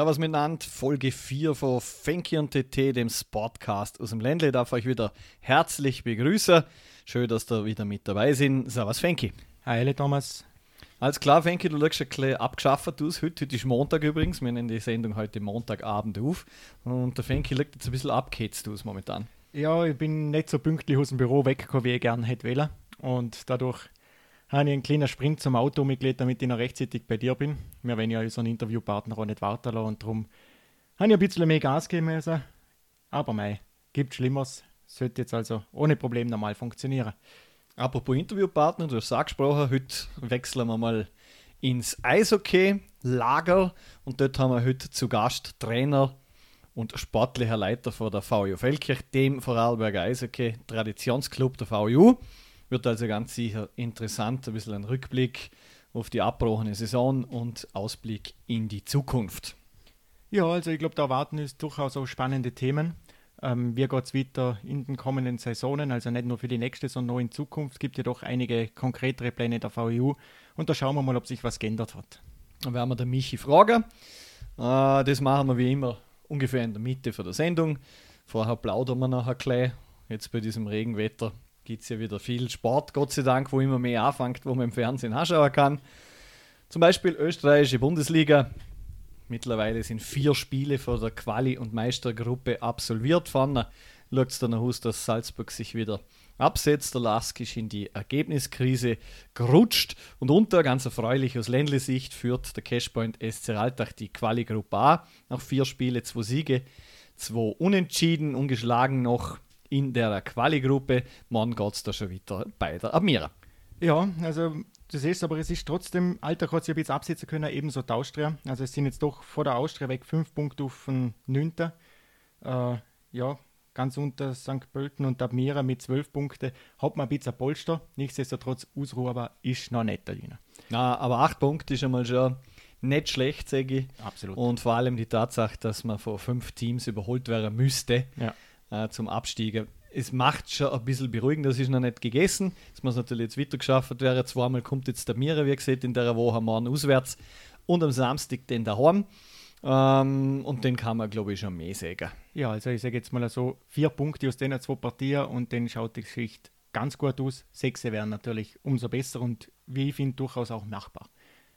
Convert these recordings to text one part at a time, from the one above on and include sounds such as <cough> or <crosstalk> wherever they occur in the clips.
Servus miteinander, Folge 4 von Fenki und TT, dem Sportcast aus dem Ländle. Darf euch wieder herzlich begrüßen. Schön, dass ihr wieder mit dabei sind. Servus Fenki. Hi, Thomas. Alles klar, Fenki, du schaust ein bisschen abgeschafft aus. Heute, heute ist Montag übrigens. Wir nehmen die Sendung heute Montagabend auf. Und der Fenki liegt jetzt ein bisschen abgehetzt aus momentan. Ja, ich bin nicht so pünktlich aus dem Büro weggekommen, wie ich gerne hätte wollen. Und dadurch habe ich einen kleinen Sprint zum Auto mitgelegt, damit ich noch rechtzeitig bei dir bin. Wir wollen ja unseren Interviewpartner auch nicht warten lassen und darum habe ich ein bisschen mehr Gas geben müssen. Aber mei, gibt Schlimmeres. Sollte jetzt also ohne Problem normal funktionieren. Apropos Interviewpartner, du hast es angesprochen, heute wechseln wir mal ins Eishockey-Lager und dort haben wir heute zu Gast Trainer und sportlicher Leiter von der VU Feldkirch, dem Vorarlberger Eishockey Traditionsclub der VU. Wird also ganz sicher interessant, ein bisschen ein Rückblick auf die abgebrochene Saison und Ausblick in die Zukunft. Ja, also ich glaube, da erwarten uns durchaus auch spannende Themen. Ähm, wie geht es weiter in den kommenden Saisonen, also nicht nur für die nächste, sondern auch in Zukunft. Es gibt ja doch einige konkretere Pläne der VU und da schauen wir mal, ob sich was geändert hat. Dann werden wir den Michi fragen. Äh, das machen wir wie immer ungefähr in der Mitte von der Sendung. Vorher plaudern wir nachher gleich. Jetzt bei diesem Regenwetter gibt es ja wieder viel Sport, Gott sei Dank, wo immer mehr anfängt, wo man im Fernsehen anschauen kann. Zum Beispiel österreichische Bundesliga. Mittlerweile sind vier Spiele von der Quali- und Meistergruppe absolviert. Vorne schaut es dann aus, dass Salzburg sich wieder absetzt. Der Lask ist in die Ergebniskrise gerutscht. Und unter, ganz erfreulich aus Ländle-Sicht, führt der Cashpoint SC Altach die Quali-Gruppe A. Nach vier Spiele, zwei Siege, zwei Unentschieden, ungeschlagen noch in der Quali-Gruppe. Morgen geht es da schon weiter bei der Admira. Ja, also du siehst, aber es ist trotzdem, Alter hat sich ein bisschen absetzen können, ebenso die Austria. Also es sind jetzt doch vor der Austria weg fünf Punkte auf den 9. Äh, ja, ganz unter St. Pölten und Admira mit zwölf Punkten. Hat man ein bisschen Polster, nichtsdestotrotz Ausruhe, aber ist noch nicht drin. Na, aber acht Punkte ist einmal schon nicht schlecht, sage ich. Absolut. Und vor allem die Tatsache, dass man von fünf Teams überholt werden müsste. Ja äh, zum Abstieg. Es macht schon ein bisschen beruhigend, das ist noch nicht gegessen. Es muss natürlich jetzt weiter geschafft werden. Zweimal kommt jetzt der Mira, wie gesagt, in der Woche morgen auswärts und am Samstag den daheim. Ähm, und den kann man, glaube ich, schon mehr sagen. Ja, also ich sage jetzt mal so, vier Punkte aus den zwei Partien und dann schaut die Geschichte ganz gut aus. Sechs wären natürlich umso besser und wie ich finde, durchaus auch machbar.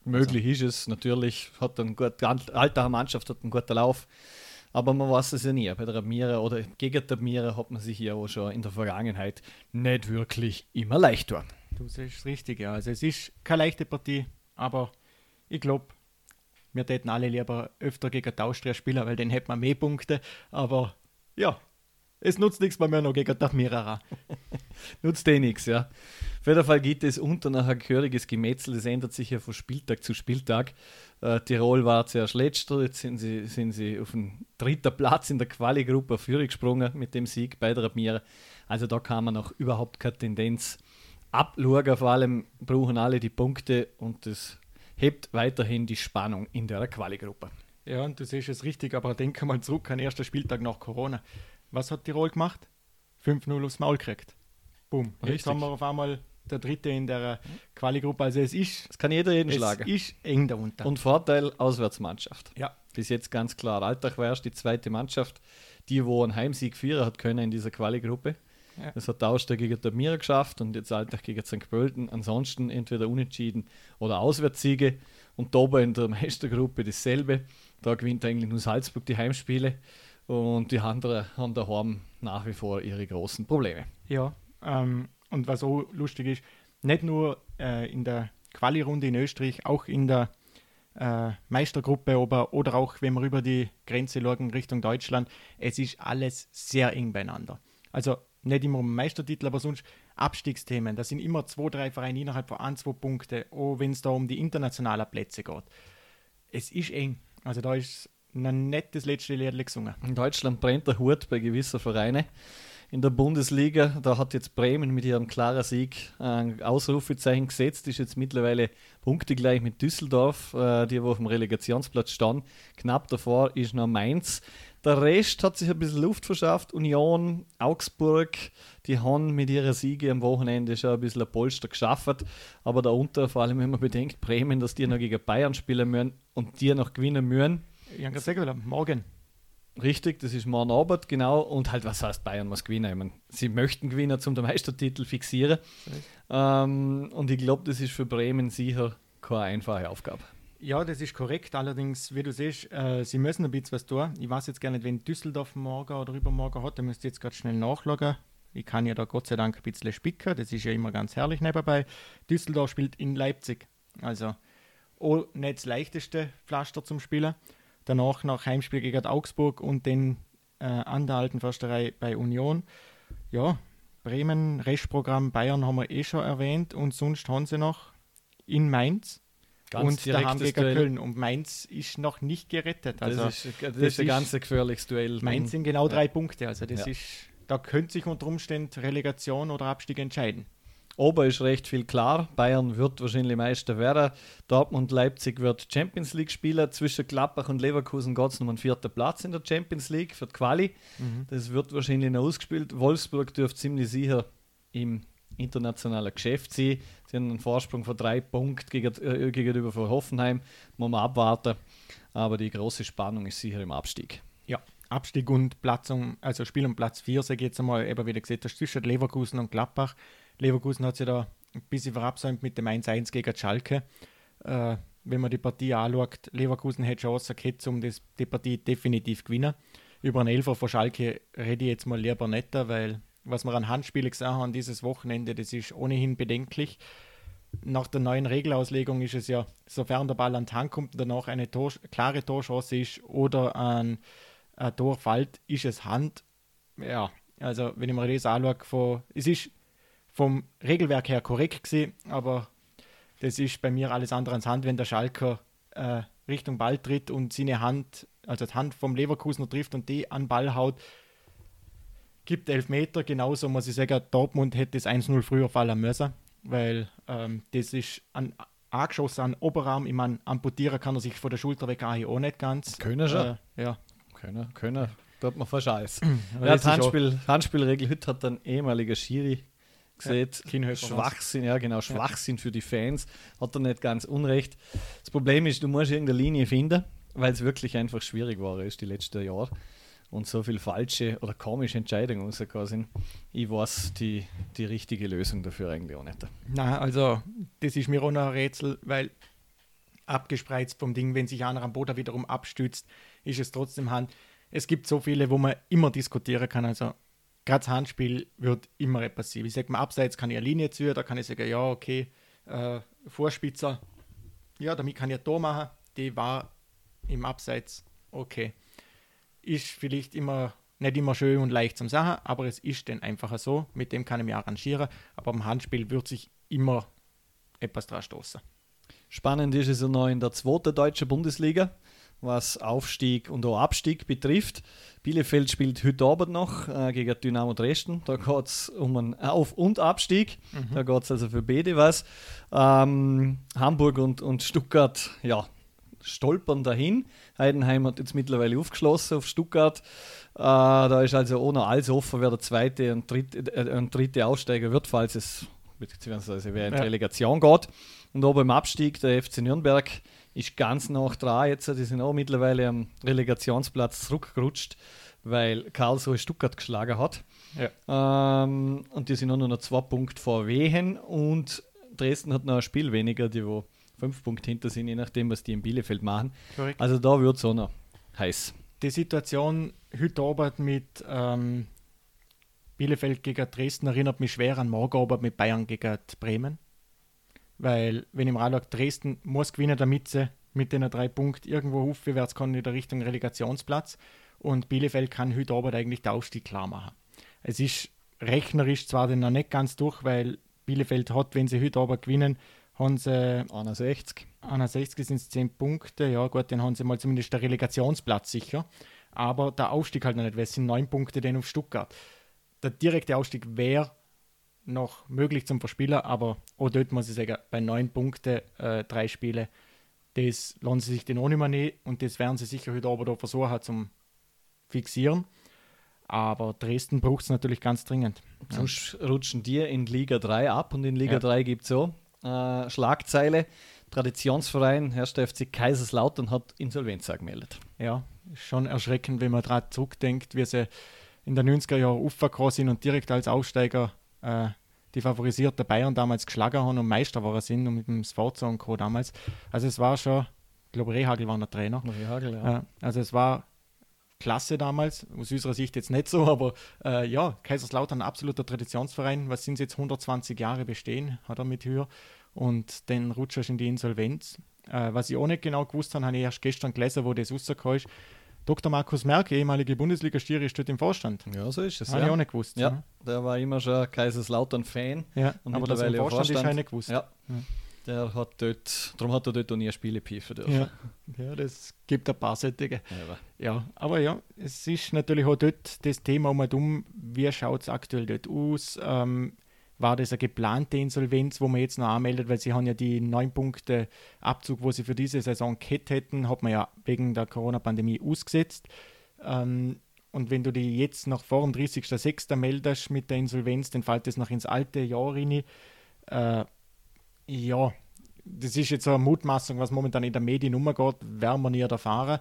Möglich also. ist es natürlich, hat eine gute, alte Mannschaft hat einen guten Lauf. Aber man weiß es ja nie. Bei der Admira oder gegen der Admira hat man sich ja auch schon in der Vergangenheit nicht wirklich immer leicht tun. Du siehst richtig, ja. Also es ist keine leichte Partie, aber ich glaube, wir täten alle lieber öfter gegen die Austria spielen, weil dann hätten wir mehr Punkte. Aber ja, es nutzt nichts, wenn wir noch gegen die Admira <laughs> Nutzt eh nichts, ja. Auf jeden Fall gibt es unter ein gehöriges Gemetzel. Das ändert sich ja von Spieltag zu Spieltag. Äh, Tirol war zuerst letzter, jetzt sind sie, sind sie auf den dritten Platz in der Quali-Gruppe gesprungen mit dem Sieg bei der Admira. Also da kann man noch überhaupt keine Tendenz abschauen. Vor allem brauchen alle die Punkte und das hebt weiterhin die Spannung in der Quali-Gruppe. Ja, und du siehst es richtig, aber denke mal zurück an den ersten Spieltag nach Corona. Was hat Tirol gemacht? 5-0 aufs Maul gekriegt. Boom. Richtig. Jetzt haben wir auf einmal der Dritte in der Quali-Gruppe. Also es ist. Es kann jeder jeden es schlagen. ist eng darunter. Und Vorteil Auswärtsmannschaft. Ja. Bis jetzt ganz klar. Alltag war erst die zweite Mannschaft, die wo einen Heimsieg führen hat können in dieser Quali-Gruppe. Ja. Das hat Austria gegen der Mira geschafft und jetzt Alltag gegen St. Pölten. Ansonsten entweder unentschieden oder Auswärtssiege. Und da in der Meistergruppe dasselbe. Da gewinnt eigentlich nur Salzburg die Heimspiele. Und die anderen haben daheim nach wie vor ihre großen Probleme. Ja, ähm, und was auch lustig ist, nicht nur äh, in der Quali-Runde in Österreich, auch in der äh, Meistergruppe oder, oder auch wenn wir über die Grenze schauen Richtung Deutschland, es ist alles sehr eng beieinander. Also nicht immer um Meistertitel, aber sonst Abstiegsthemen. Das sind immer zwei, drei Vereine innerhalb von ein, zwei Punkte, auch wenn es da um die internationalen Plätze geht. Es ist eng. Also da ist nicht das letzte Lied gesungen. In Deutschland brennt der Hut bei gewissen Vereinen in der Bundesliga. Da hat jetzt Bremen mit ihrem klaren Sieg ein Ausrufezeichen gesetzt, ist jetzt mittlerweile punktegleich mit Düsseldorf, äh, die wo auf dem Relegationsplatz standen. Knapp davor ist noch Mainz. Der Rest hat sich ein bisschen Luft verschafft. Union, Augsburg, die haben mit ihren Siege am Wochenende schon ein bisschen ein Polster geschafft. Aber darunter, vor allem wenn man bedenkt, Bremen, dass die noch gegen Bayern spielen müssen und die noch gewinnen müssen Ich habe gesagt, morgen. Richtig, das ist morgen Abend, genau. Und halt, was heißt Bayern muss gewinnen? Ich meine, sie möchten gewinnen, zum den Meistertitel fixieren. Ähm, und ich glaube, das ist für Bremen sicher keine einfache Aufgabe. Ja, das ist korrekt. Allerdings, wie du siehst, äh, sie müssen ein bisschen was tun. Ich weiß jetzt gar nicht, wenn Düsseldorf morgen oder übermorgen hat. Da müsst ihr jetzt gerade schnell nachschauen. Ich kann ja da Gott sei Dank ein bisschen spicken. Das ist ja immer ganz herrlich nebenbei. Düsseldorf spielt in Leipzig. Also, auch nicht das leichteste Pflaster zum Spielen. Danach nach Heimspiel gegen Augsburg und den äh, an der alten Försterei bei Union. Ja, Bremen, Restprogramm Bayern haben wir eh schon erwähnt und sonst haben sie noch in Mainz Ganz und daheim gegen Duell. Köln. Und Mainz ist noch nicht gerettet. Also das ist, das das ist ein ganz gefährliches Duell. Mainz sind genau Ja. drei Punkte. Also das Ja. ist, da könnte sich unter Umständen Relegation oder Abstieg entscheiden. Ober ist recht viel klar. Bayern wird wahrscheinlich Meister werden. Dortmund Leipzig wird Champions League spielen. Zwischen Gladbach und Leverkusen geht es um einen vierten Platz in der Champions League für die Quali. Das wird wahrscheinlich noch ausgespielt. Wolfsburg dürfte ziemlich sicher im internationalen Geschäft sein. Sie haben einen Vorsprung von drei Punkten äh, gegenüber von Hoffenheim. Muss man abwarten. Aber die große Spannung ist sicher im Abstieg. Ja, Abstieg und Platz um, also Spiel um Platz 4, sage ich jetzt einmal, eben wieder gesehen, das ist zwischen Leverkusen und Gladbach. Leverkusen hat sich da ein bisschen verabsäumt mit dem 1-1 gegen Schalke. Äh, wenn man die Partie anschaut, Leverkusen hätte Chance gehabt, um das, die Partie definitiv gewinnen. Über einen Elfer von Schalke rede ich jetzt mal lieber nicht, weil was wir an Handspielen gesehen haben dieses Wochenende, das ist ohnehin bedenklich. Nach der neuen Regelauslegung ist es ja, sofern der Ball an die Hand kommt und danach eine Tor, klare Torchance ist oder ein, ein Tor fällt, ist es Hand. Ja, also wenn ich mir das anschaue, es ist vom Regelwerk her korrekt gewesen, aber das ist bei mir alles andere als Hand, wenn der Schalker äh, Richtung Ball tritt und seine Hand, also die Hand vom Leverkusener trifft und die an Ball haut, gibt elf Meter. Genauso muss ich sagen, Dortmund hätte das 1-0 früher fallen müssen, weil ähm, das ist ein angeschossen an Oberarm. Ich meine, amputieren kann er sich von der Schulter weg auch nicht ganz. Können schon. Äh, ja. Können, können. Tut man fast. Aber Ja, die Handspiel, Handspielregel heute hat ein ehemaliger Schiri gesehen. Kienhöfer Schwachsinn, ja genau, Schwachsinn für die Fans. Hat er nicht ganz unrecht. Das Problem ist, du musst irgendeine Linie finden, weil es wirklich einfach schwierig war ist die letzten Jahre. Und so viel falsche oder komische Entscheidungen rausgekommen sind. Ich weiß die, die richtige Lösung dafür eigentlich auch nicht. Na, also das ist mir auch noch ein Rätsel, weil abgespreizt vom Ding, wenn sich einer am Boden wiederum abstützt, ist es trotzdem Hand. Es gibt so viele, wo man immer diskutieren kann. Also gerade das Handspiel wird immer etwas sein. Ich sage mal, abseits kann ich eine Linie ziehen, da kann ich sagen, ja, okay, äh, Vorspitzer, ja, damit kann ich ein Tor machen. Die war im Abseits okay. Ist vielleicht immer nicht immer schön und leicht zum Sagen, aber es ist dann einfach so. Mit dem kann ich mich arrangieren. Aber am Handspiel wird sich immer etwas dran stoßen. Spannend ist es ja noch in der zweiten deutschen Bundesliga, was Aufstieg und auch Abstieg betrifft. Bielefeld spielt heute Abend noch äh, gegen Dynamo Dresden. Da geht es um einen Auf- und Abstieg. Da geht es also für beide was. Ähm, Hamburg und, und Stuttgart, ja, stolpern dahin. Heidenheim hat jetzt mittlerweile aufgeschlossen auf Stuttgart. Äh, da ist also noch alles offen, wer der zweite und dritte, äh, und dritte Aussteiger wird, falls es beziehungsweise wer in die Ja. Relegation geht. Und oben im Abstieg, der FC Nürnberg ist ganz nach dran jetzt. Die sind auch mittlerweile am Relegationsplatz zurückgerutscht, weil Karlsruhe Stuttgart geschlagen hat. Ähm, und die sind auch nur noch zwei Punkte vor Wehen und Dresden hat noch ein Spiel weniger, die wo fünf Punkte hinter sind, je nachdem, was die in Bielefeld machen. Korrekt. Also da wird es auch noch heiß. Die Situation heute Abend mit ähm, Bielefeld gegen Dresden erinnert mich schwer an morgen Abend mit Bayern gegen Bremen. Weil, wenn ich mir anschaue, Dresden muss gewinnen, damit sie mit den drei Punkten irgendwo aufwärts kann in der Richtung Relegationsplatz. Und Bielefeld kann heute Abend eigentlich den Aufstieg klar machen. Es ist rechnerisch zwar dann noch nicht ganz durch, weil Bielefeld hat, wenn sie heute Abend gewinnen, haben sie 61. 61 sind es 10 Punkte, ja gut, dann haben sie mal zumindest der Relegationsplatz sicher. Aber der Aufstieg halt noch nicht, weil es sind 9 Punkte denn auf Stuttgart. Der direkte Aufstieg wäre noch möglich zum Verspielen, aber auch dort muss ich sagen, bei 9 Punkten, äh, drei Spiele, das lassen sie sich den auch nicht mehr nehmen und das werden sie sicher heute Abend auch versuchen zum Fixieren. Aber Dresden braucht es natürlich ganz dringend. Ja. Sonst rutschen die in Liga 3 ab und in Liga Ja. 3 gibt es so äh, Schlagzeile. Traditionsverein, Herrscher FC Kaiserslautern, hat Insolvenz angemeldet. Ja, schon erschreckend, wenn man daran zurückdenkt, wie sie in den 90er Jahren aufgekommen sind und direkt als Aufsteiger äh, die favorisierte Bayern damals geschlagen haben und Meister waren sind und mit dem Sforza und Co. damals. Also es war schon, ich glaube Rehagel war der Trainer. Rehagel, ja. Äh, also es war klasse damals, aus unserer Sicht jetzt nicht so, aber äh, ja, Kaiserslautern ein absoluter Traditionsverein. Was sind sie jetzt 120 Jahre bestehen, hat er mit Höhe. Und dann rutscht er in die Insolvenz. Äh, was ich auch nicht genau gewusst habe, habe ich erst gestern gelesen, wo das rausgekommen ist. Dr. Markus Merck, ehemalige Bundesliga-Stiere, steht im Vorstand. Ja, so ist es. Habe ja. ich auch nicht gewusst. Ja, ja. der war immer schon Kaiserslautern-Fan. Ja, und aber das im Vorstand, Vorstand ist auch nicht gewusst. Ja. ja. Der hat dort, darum hat er dort auch nie Spiele pfeifen dürfen. Ja. ja, das gibt ein paar solche. Ja, ja, aber ja, es ist natürlich auch dort das Thema um und um, wie schaut es aktuell dort aus? Ähm, war das eine geplante Insolvenz, wo man jetzt noch anmeldet, weil sie haben ja die neun Punkte Abzug, wo sie für diese Saison gehabt hätten, hat man ja wegen der Corona-Pandemie ausgesetzt. Ähm, und wenn du die jetzt noch vor dem 30.06. meldest mit der Insolvenz, dann fällt das noch ins alte Jahr rein. Äh, ja, das ist jetzt eine Mutmaßung, was momentan in der Medien umgeht, werden wir nie erfahren.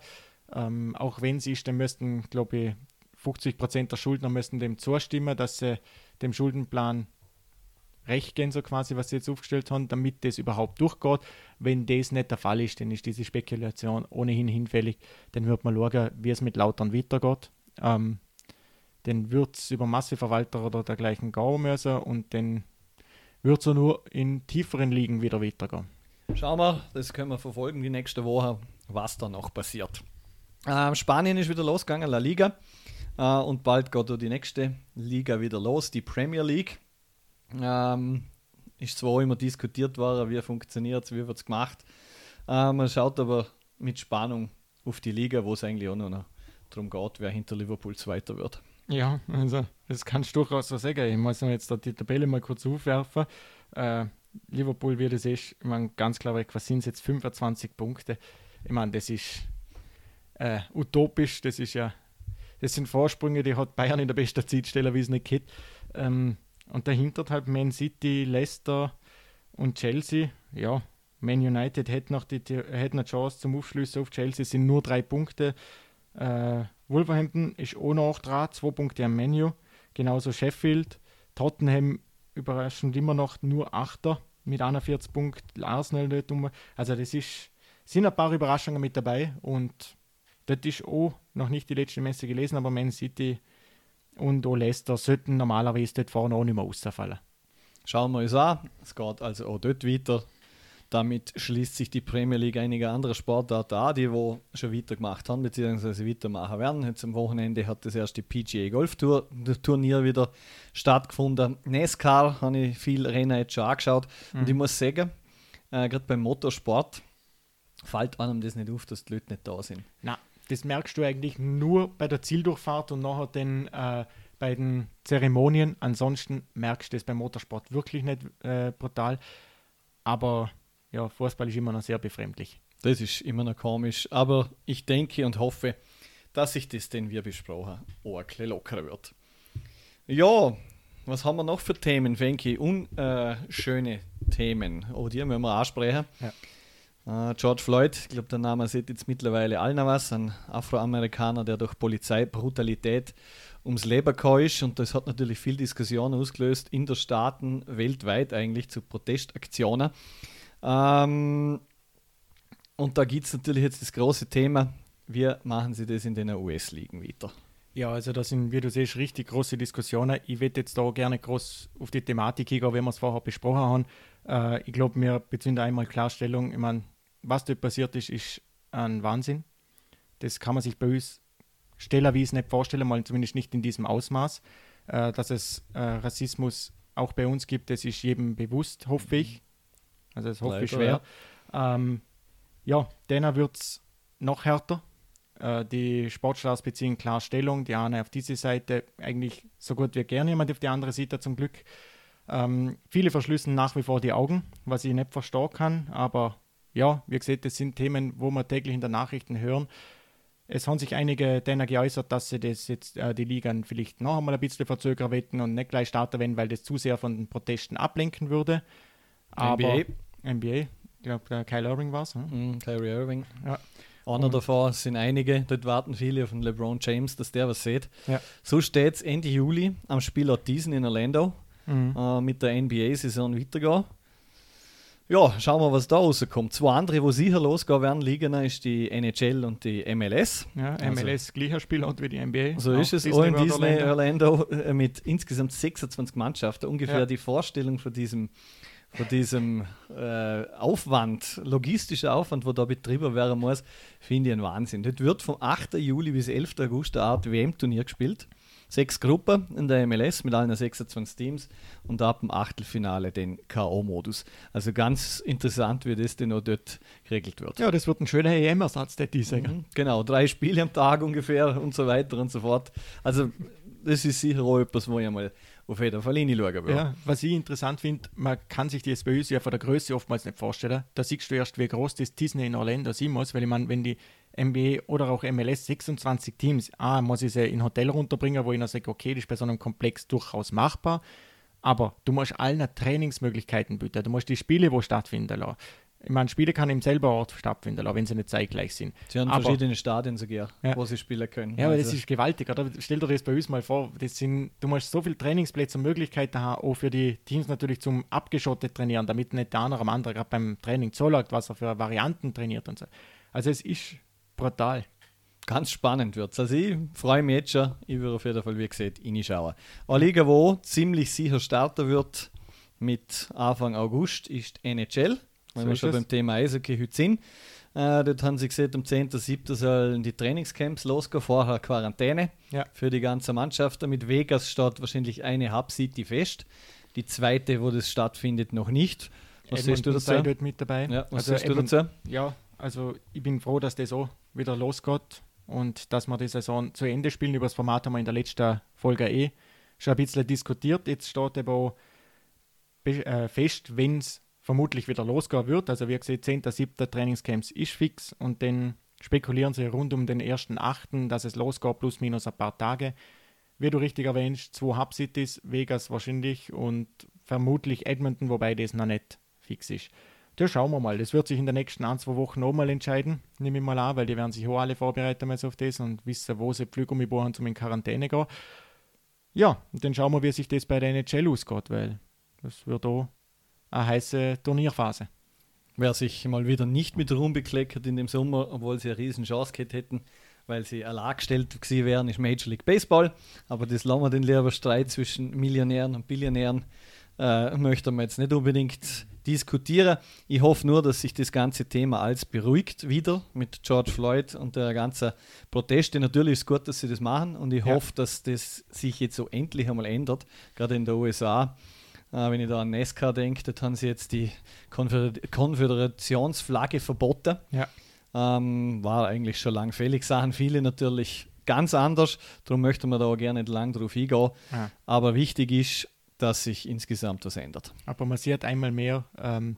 Ähm, auch wenn es ist, dann müssten, glaube ich, 50 Prozent der Schuldner müssten dem zustimmen, dass sie dem Schuldenplan recht gehen, so quasi, was sie jetzt aufgestellt haben, damit das überhaupt durchgeht. Wenn das nicht der Fall ist, dann ist diese Spekulation ohnehin hinfällig. Dann wird man schauen, wie es mit Lautern weitergeht. Ähm, dann wird es über Masseverwalter oder dergleichen gehen müssen und dann wird es nur in tieferen Ligen wieder weitergehen. Schauen wir, das können wir verfolgen die nächste Woche, was da noch passiert. Ähm, Spanien ist wieder losgegangen, La Liga. Äh, und bald geht die nächste Liga wieder los, die Premier League. Ähm, ist zwar immer diskutiert worden, wie funktioniert es, wie wird es gemacht. Äh, man schaut aber mit Spannung auf die Liga, wo es eigentlich auch noch darum geht, wer hinter Liverpool Zweiter wird. Ja, also das kannst du durchaus so sagen. Ich muss jetzt die Tabelle mal kurz aufwerfen. Äh, Liverpool wird es ist, ich meine, ganz klar weg, was sind es jetzt 25 Punkte? Ich meine, das ist äh, utopisch, das ist ja, das sind Vorsprünge, die hat Bayern in der besten Zeitstelle, wie es nicht geht. Ähm, und dahinter halt Man City, Leicester und Chelsea. Ja, Man United hätte noch die, hätte eine Chance zum Aufschluss auf Chelsea, sind nur drei Punkte. Äh, Wolverhampton ist auch noch dran, zwei Punkte am Menu. Genauso Sheffield. Tottenham überraschend immer noch nur Achter mit 41 Punkten. Arsenal nicht um. Also das ist, sind ein paar Überraschungen mit dabei und das ist auch noch nicht die letzte Messe gelesen, aber Man City und auch Leicester sollten normalerweise dort vorne auch nicht mehr rausfallen. Schauen wir uns an. Es geht also auch dort weiter. Damit schließt sich die Premier League einige andere Sportarten an, die wo schon weitergemacht haben bzw. weitermachen werden. Jetzt am Wochenende hat das erste PGA Golf Tour Turnier wieder stattgefunden. NASCAR habe ich viel Rennen jetzt schon angeschaut mhm. und ich muss sagen, äh, gerade beim Motorsport fällt einem das nicht auf, dass die Leute nicht da sind. Nein, das merkst du eigentlich nur bei der Zieldurchfahrt und nachher dann äh, bei den Zeremonien. Ansonsten merkst du das beim Motorsport wirklich nicht äh, brutal. Aber ja, Fußball ist immer noch sehr befremdlich. Das ist immer noch komisch, aber ich denke und hoffe, dass sich das denn, wie besprochen, auch ein bisschen lockerer wird. Ja, was haben wir noch für Themen, Fenki? Unschöne Themen. Oh, die müssen wir ansprechen. Ja. Uh, George Floyd, ich glaube, der Name sieht jetzt mittlerweile allen was, ein Afroamerikaner, der durch Polizeibrutalität ums Leben gekommen ist. Und das hat natürlich viel Diskussion ausgelöst in den Staaten, weltweit eigentlich zu Protestaktionen. Ähm, und da gibt es natürlich jetzt das große Thema, wie machen sie das in den US-Ligen weiter? Ja, also das sind, wie du siehst, richtig große Diskussionen. Ich würde jetzt da gerne groß auf die Thematik gehen, wenn wir es vorher besprochen haben. Äh, ich glaube, wir beziehen da einmal Klarstellung. Ich meine, was dort passiert ist, ist ein Wahnsinn. Das kann man sich bei uns stellerweise nicht vorstellen, mal zumindest nicht in diesem Ausmaß. Äh, dass es äh, Rassismus auch bei uns gibt, das ist jedem bewusst, hoffe ich. Also das hoffe ich schwer. Ja, ähm, ja denen wird es noch härter. Äh, die Sportstars beziehen klar Stellung. Die eine auf diese Seite, eigentlich so gut wie gerne jemand auf die andere Seite zum Glück. Ähm, viele verschlüssen nach wie vor die Augen, was ich nicht verstehen kann. Aber ja, wie gesagt, das sind Themen, wo wir täglich in den Nachrichten hören. Es haben sich einige denen geäußert, dass sie das jetzt äh, die Ligen vielleicht noch einmal ein bisschen verzögern wetten und nicht gleich starten werden, weil das zu sehr von den Protesten ablenken würde. Aber NBA, NBA Ich glaube, der Kyle Irving war es. Hm? Mhm, Kyrie Irving. Ja. Einer Und- davon sind einige, dort warten viele auf den LeBron James, dass der was sieht. Ja. So steht es Ende Juli am Spielort Diesen in Orlando Mhm. äh, mit der NBA-Saison weitergehen. Ja, schauen wir, was da rauskommt. Zwei andere, wo sicher losgehen werden, liegen, ist die NHL und die MLS. Ja, MLS gleicher Spielort wie die NBA. So ist es. Disney in Disney Orlando. Orlando, äh, mit insgesamt 26 Mannschaften. Ungefähr Ja. die Vorstellung von diesem, von diesem äh, Aufwand, logistischer Aufwand, wo da betrieben werden muss, finde ich ein Wahnsinn. Dort wird vom 8. Juli bis 11. August eine Art WM-Turnier gespielt. Sechs Gruppen in der MLS mit allen 26 Teams und ab dem Achtelfinale den K.O.-Modus. Also ganz interessant, wie das denn auch dort geregelt wird. Ja, das wird ein schöner EM-Ersatz, der die sagen. Mhm, Genau, drei Spiele am Tag ungefähr und so weiter und so fort. Also, das ist sicher auch etwas, wo ich mal auf jeden Fall reinschauen würde. Ja, was ich interessant finde, man kann sich bei uns ja von der Größe oftmals nicht vorstellen. Da siehst du erst, wie groß das Disney in Orlando sein muss, weil ich meine, wenn die NBA oder auch MLS 26 Teams, ah, muss ich sie in ein Hotel runterbringen, wo ich dann sage, okay, das ist bei so einem Komplex durchaus machbar, aber du musst allen Trainingsmöglichkeiten bieten. Du musst die Spiele, wo stattfinden lassen. Ich meine, Spiele kann im selben Ort stattfinden lassen, wenn sie nicht zeitgleich sind. Sie haben Aber- verschiedene Stadien sogar, Ja. wo sie spielen können. Ja, aber das Also, ist gewaltig, oder? Stell dir das bei uns mal vor. Das sind, du musst so viele Trainingsplätze und Möglichkeiten haben, auch für die Teams natürlich zum abgeschottet trainieren, damit nicht der andere am anderen gerade beim Training zulagt, was er für Varianten trainiert und so. Also es ist brutal. ganz spannend wird Also, ich freue mich jetzt schon. Ich würde auf jeden Fall, wie gesagt, reinschauen. Eine Liga, wo ziemlich sicher starten wird mit Anfang August, ist NHL. Wenn So wir schon es. beim Thema Eishockey heute sind. Äh, dort haben sie gesagt, am 10.07. sollen die Trainingscamps losgehen, vorher Quarantäne Ja. für die ganze Mannschaft. Mit Vegas steht wahrscheinlich eine Hub-City fest. Die zweite, wo das stattfindet, noch nicht. Was siehst du Edmonton sei dazu? dort mit dabei. Ja, was also siehst du Edmont- dazu? Ja, also ich bin froh, dass das auch wieder losgeht und dass wir die Saison zu Ende spielen. Über das Format haben wir in der letzten Folge eh schon ein bisschen diskutiert. Jetzt steht aber auch äh, fest, wenn es vermutlich wieder losgehen wird. Also wie gesagt, 10.7. Trainingscamps ist fix und dann spekulieren sie rund um den 1.8., dass es losgeht, plus minus ein paar Tage. Wie du richtig erwähnst, zwei Hub-Cities, Vegas wahrscheinlich und vermutlich Edmonton, wobei das noch nicht fix ist. Da schauen wir mal. Das wird sich in den nächsten ein, zwei Wochen nochmal entscheiden, nehme ich mal an, weil die werden sich auch alle vorbereiten jetzt auf das und wissen, wo sie Flügummi buchen, um in Quarantäne gehen. Ja, und dann schauen wir, wie sich das bei der NHL ausgeht, weil das wird auch eine heiße Turnierphase. Wer sich mal wieder nicht mit Ruhm bekleckert in dem Sommer, obwohl sie eine riesen Chance gehabt hätten, weil sie allein gestellt gewesen wären, ist Major League Baseball. Aber das lassen wir den lieber Streit zwischen Millionären und Billionären. Äh, möchte man jetzt nicht unbedingt diskutieren. Ich hoffe nur, dass sich das ganze Thema als beruhigt wieder mit George Floyd und der ganzen Proteste. Natürlich ist es gut, dass sie das machen und ich Ja. hoffe, dass das sich jetzt so endlich einmal ändert, gerade in den USA. Äh, wenn ich da an NASCAR denke, dort haben sie jetzt die Konföder Konföderationsflagge verboten. Ja. Ähm, war eigentlich schon lang fällig, sahen viele natürlich ganz anders. Darum möchte man da auch gerne nicht lang drauf eingehen. Ja. Aber wichtig ist, dass sich insgesamt was ändert. Aber man sieht einmal mehr ähm,